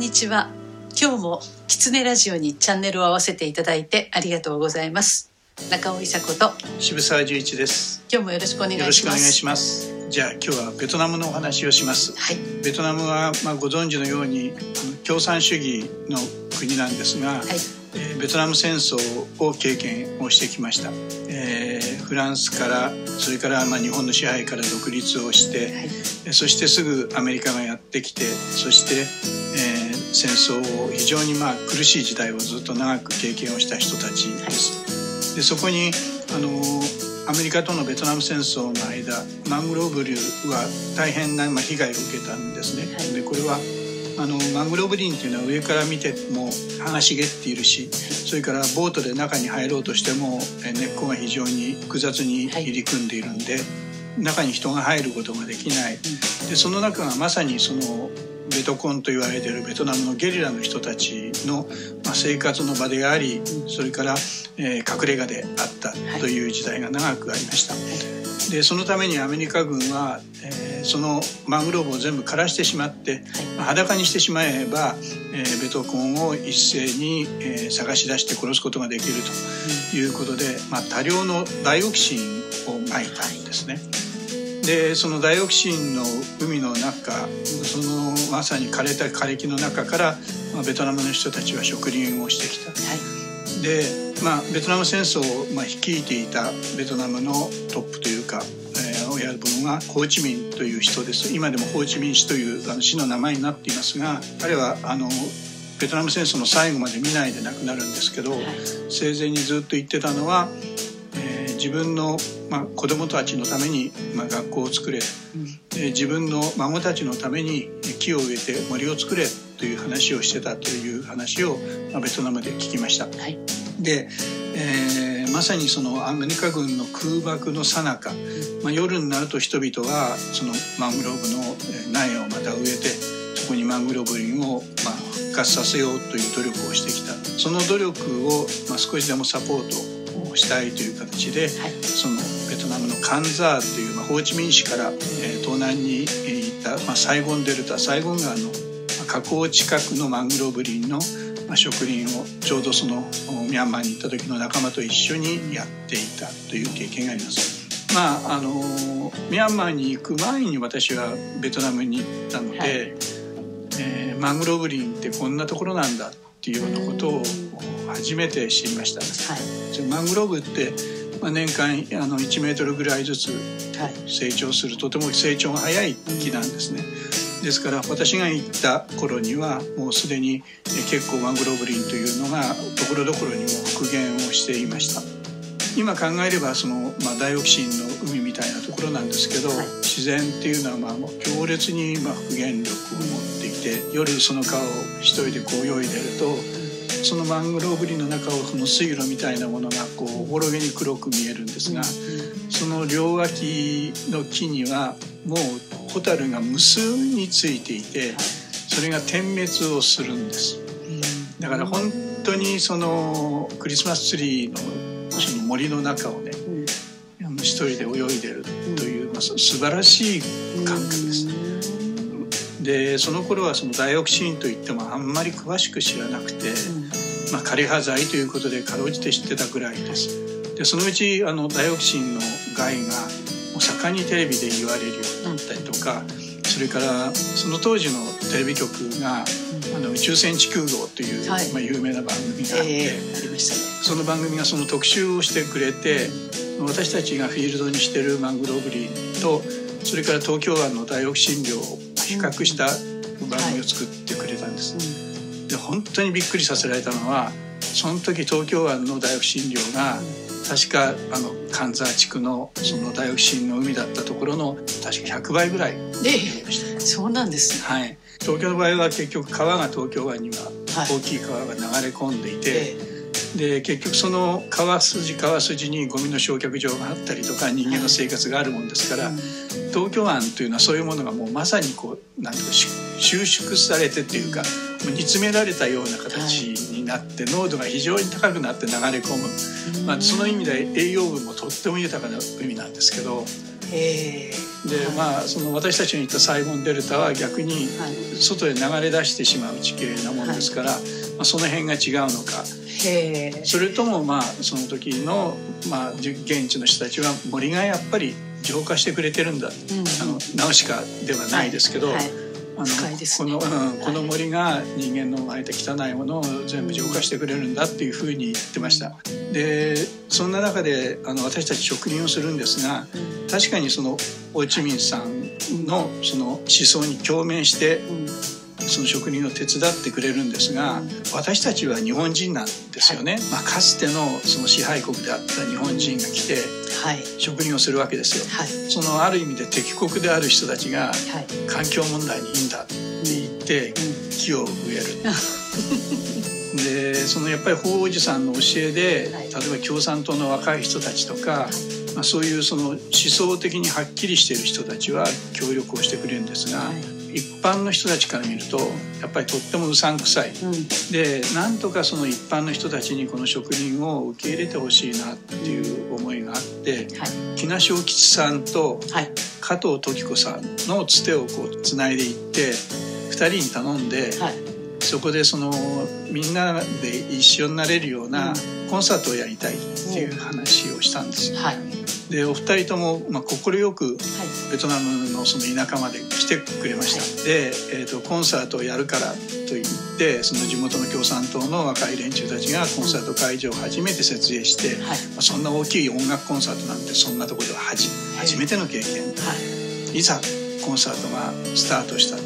にちは。今日もキツネラジオにチャンネルを合わせていただいてありがとうございます。中尾伊佐子と渋沢十一です。今日もよろしくお願いします。よろしくお願いします。じゃあ今日はベトナムのお話をします。はい。ベトナムはまあご存知のように共産主義の国なんですが、はい。えーベトナム戦争を経験をしてきました、えーフランスからそれからまあ日本の支配から独立をして、はい。えーそしてすぐアメリカがやってきてそして、えー戦争を非常にまあ苦しい時代をずっと長く経験をした人たちです。でそこにあのアメリカとのベトナム戦争の間マングローブ林は大変なまあ被害を受けたんですね。はいでこれはあのマングローブ林っていうのは上から見ても葉が茂っているしそれからボートで中に入ろうとしてもえ根っこが非常に複雑に入り組んでいるんで、中に人が入ることができない、でその中がまさにそのベトコンと言われているベトナムのゲリラの人たちの、ま、生活の場でありそれから、え隠れ家であったという時代が長くありました。でそのためにアメリカ軍は、えそのマングローブを全部枯らしてしまって、裸にしてしまえば、えベトコンを一斉に、え探し出して殺すことができるということで、まあ、多量のダイオキシンをまいたんですね。でそのダイオキシンの海の中そのまさに枯れた枯れ木の中から、まあ、ベトナムの人たちは植林をしてきた。はい。で、まあ、ベトナム戦争を、まあ、率いていたベトナムのトップというか、えー親分はホーチミンという人です。今でもホーチミン氏というあの市の名前になっていますが彼はあのベトナム戦争の最後まで見ないで亡くなるんですけど、生前にずっと言ってたのは、えー自分の、まあ、子供たちのために、まあ、学校を作れで自分の孫たちのために木を植えて森を作れという話をしてたという話を、まあ、ベトナムで聞きました。はい。で、えーまさにそのアメリカ軍の空爆の最中、まあ、夜になると人々はそのマングローブのえー苗をまた植えてそこにマングローブ林をまあ復活させようという努力をしてきた。その努力をまあ少しでもサポートをしたいという形で、はいそのベトナムのカンザーという、まあ、ホーチミン市から、えー東南にえー行った、まあ、サイゴンデルタサイゴン川のまあ河口近くのマングローブ林のまあ植林をちょうどそのおミャンマーに行った時の仲間と一緒にやっていたという経験があります。まああのミャンマーに行く前に私はベトナムに行ったので、はいえーマングローブ林ってこんなところなんだっていうようなことを初めて知りました。はいマングローブって、まあ、年間あの1メートルぐらいずつはい成長するとても成長が早い木なんですね。ですから私が行った頃にはもうすでにえ結構マングローブ林というのがところどころにも復元をしていました今考えればその、まあ、ダイオキシンの海みたいなところなんですけど、はい自然っていうのは、まあ、強烈にまあ復元力を持っていて夜その川を一人でこう泳いでるとそのマングローブ林の中をその水路みたいなものがこうおぼろげに黒く見えるんですが、その両脇の木にはもうホタルが無数についていてそれが点滅をするんです。だから本当にそのクリスマスツリーのその森の中をねうん。一人で泳いでるという、まあ、す素晴らしい感覚です。でその頃はそのダイオキシンといってもあんまり詳しく知らなくて、まあ、枯葉剤ということでかろうじて知ってたぐらいです。でそのうちあのダイオキシンの害がもう盛んにテレビで言われるようになったりとか、それからその当時のテレビ局が「あの宇宙船地球号」という、はい。まあ、有名な番組があって、ええありましたね。その番組がその特集をしてくれて私たちがフィールドにしてるマングローブ林とそれから東京湾のダイオキシン量を比較した番組を作ってくれたんです、で本当にびっくりさせられたのはその時東京湾のダイオキシン量が確かあの関沢地区のそのダイオキシンの海だったところの確か100倍ぐらいでそうなんです。はい。東京の場合は結局川が東京湾にははい。大きい川が流れ込んでいて、えで結局その川筋川筋にゴミの焼却場があったりとか人間の生活があるもんですから、東京湾というのはそういうものがもうまさにこうなんていうかし収縮されてっていうか煮詰められたような形になって、濃度が非常に高くなって流れ込む、まあ、その意味で栄養分もとっても豊かな海なんですけどへでまあその私たちの言ったサイゴンデルタは逆に外へ流れ出してしまう地形なもんですから、まあ、その辺が違うのか。それともまあその時の、まあ、現地の人たちは森がやっぱり浄化してくれてるんだ、うん、あのナウシカではないですけど、はいはい。あの、この、うん、この森が人間の生まれて汚いものを全部浄化してくれるんだっていうふうに言ってました。でそんな中であの私たち職人をするんですが確かにそのホーチミンさんのその思想に共鳴してその職人を手伝ってくれるんですが私たちは日本人なんですよね、まあ、かつてのその支配国であった日本人が来て職人をするわけですよ、はい、そのある意味で敵国である人たちが環境問題にいいんだって言って木を植える。でそのやっぱり法王子さんの教えで例えば共産党の若い人たちとかまあ、そういうその思想的にはっきりしている人たちは協力をしてくれるんですが、一般の人たちから見るとやっぱりとってもうさんくさい、うん、でなんとかその一般の人たちにこの職人を受け入れてほしいなっていう思いがあって、はい、木梨小吉さんと加藤時子さんのつてをこうつないでいって2人に頼んで、はい、そこでそのみんなで一緒になれるようなコンサートをやりたいっていう話をしたんです。はいでお二人ともまあ快くベトナムのその田舎まで来てくれました、はい、で、えーと、コンサートをやるからと言ってその地元の共産党の若い連中たちがコンサート会場を初めて設営して、はい、まあ、そんな大きい音楽コンサートなんてそんなところでは初初めての経験、はい、いざコンサートがスタートした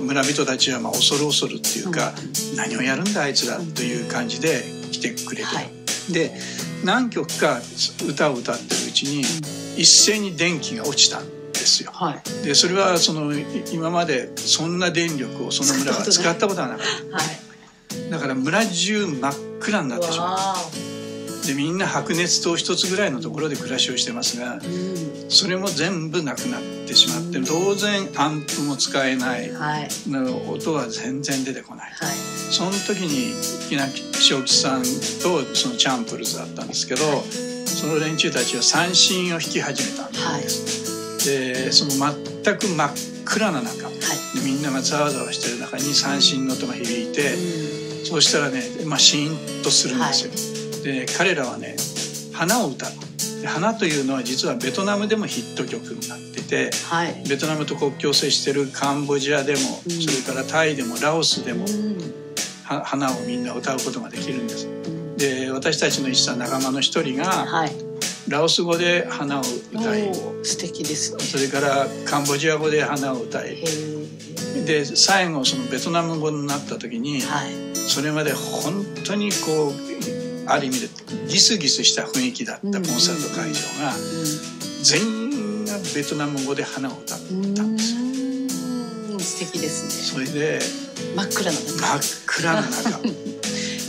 村人たちはまあ恐る恐るっていうか、うん、何をやるんだあいつらという感じで来てくれて、はい、で何曲か歌を歌ってるうちに一斉に電気が落ちたんですよ。はい、でそれはその今までそんな電力をその村は使ったことはなかった。はい、だから村中真っ暗になってしまう。でみんな白熱灯一つぐらいのところで暮らしをしてますが、それも全部なくなってしまって、当然アンプも使えない、はい、音は全然出てこない。はい。その時に稲正吉さんとそのチャンプルズだったんですけど、はい、その連中たちは三振を弾き始めたんです、はい、でその全く真っ暗な中、はい、みんながざわざわしてる中に三振の音が響いて、うん、そうしたらね、まあ、シーンとするんですよ、で彼らはね花を歌う。花というのは実はベトナムでもヒット曲になってて、はい、ベトナムと国境を接してるカンボジアでも、うん、それからタイでもラオスでも、うん。花をみんな歌うことができるんです。で私たちの一した仲間の一人が、はい、ラオス語で花を歌い素敵ですね。それからカンボジア語で花を歌い。で最後そのベトナム語になった時に、はい、それまで本当にこうある意味でギスギスした雰囲気だったコンサート会場が、全員がベトナム語で花を歌ったんですよ。素敵ですね。それで真っ暗な中。真っ暗な中。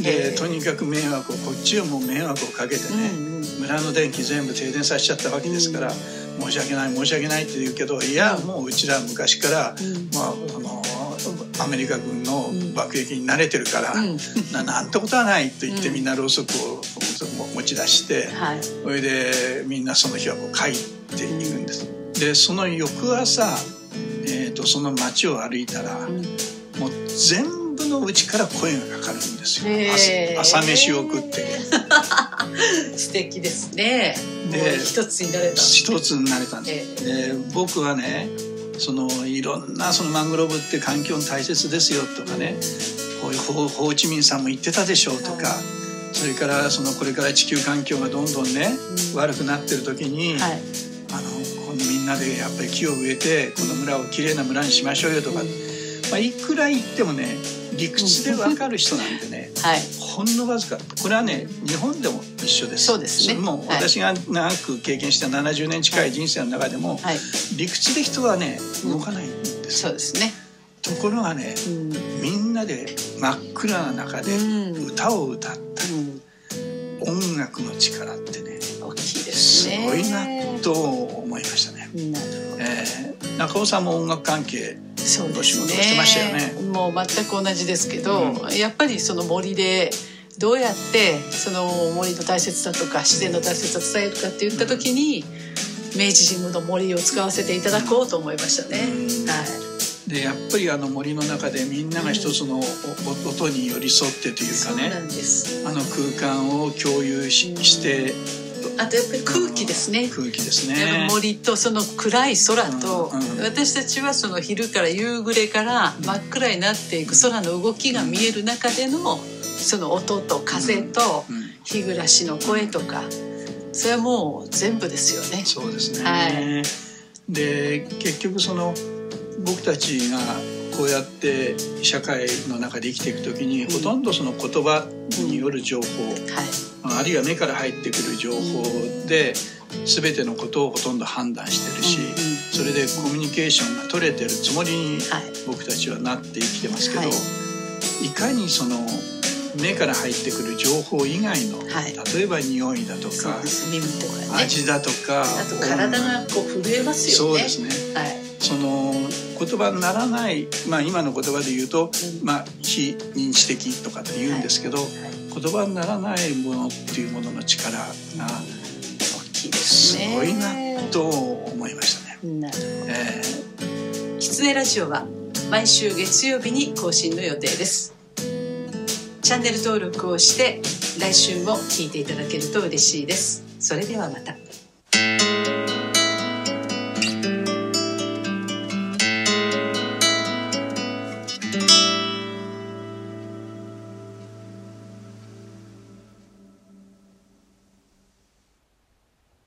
でとにかく迷惑をこっちはもう迷惑をかけてね、うんうん、村の電気全部停電させちゃったわけですから、うん、申し訳ない申し訳ないって言うけどいやもううちら昔から、うん、まああのアメリカ軍の爆撃に慣れてるから、うん、ななんてことはないと言ってみんなろうそくを持ち出して、はい、それでみんなその日はもう帰っていくんです。でその翌朝、えーと、その街を歩いたら、もう全部のうちから声がかかるんですよ。朝飯を食って。素敵ですね。で一つになれた。一つになれたんで僕はねそのいろんなそのマングローブって環境大切ですよとかねこういうホホーチミンさんも言ってたでしょうとか、はい、それからそのこれから地球環境がどんどんね、うん、悪くなってる時に、はい、あのこのみんなでやっぱり木を植えてこの村をきれいな村にしましょうよとか。うん。まあ、いくら言ってもね理屈で分かる人なんてね、はい、ほんのわずか。これはね日本でも一緒です。そうですね。もう私が長く経験した70年近い人生の中でも、はい、理屈で人はね動かないんです、うん、そうですね。ところがね、うん、みんなで真っ暗な中で歌を歌った、うん、音楽の力ってね大きいですね。すごいなと思いましたね。なるほど、えー、中尾さんも音楽関係そうですね、ね、もう全く同じですけど、うん、やっぱりその森でどうやってその森の大切さとか自然の大切さを伝えるかって言った時に明治神宮の森を使わせていただこうと思いましたね。はい。でやっぱりあの森の中でみんなが一つのお音に寄り添ってというかね。あの空間を共有ししてあとやっぱり空気ですね。空気ですね。森とその暗い空と、うんうん、私たちはその昼から夕暮れから真っ暗になっていく空の動きが見える中でのその音と風と日暮らしの声とかそれはもう全部ですよね。そうですね、はい、で結局その僕たちがこうやって社会の中で生きていく時に、ほとんどその言葉による情報、はい、あるいは目から入ってくる情報で全てのことをほとんど判断してるし、それでコミュニケーションが取れてるつもりに僕たちはなって生きてますけど、い、かにその目から入ってくる情報以外の、はい、例えば匂いだとか、耳とか、ね、味だとかあと体がこう震えますよね。そうですね、はい、その言葉にならない、まあ、今の言葉で言うと、うん、まあ、非認知的とかって言うんですけど、言葉にならないものっていうものの力が大きいですね。すごいなと思いましたね。なるほど。えー、キツネラジオは毎週月曜日に更新の予定です。チャンネル登録をして来週も聞いていただけると嬉しいです。それではまた。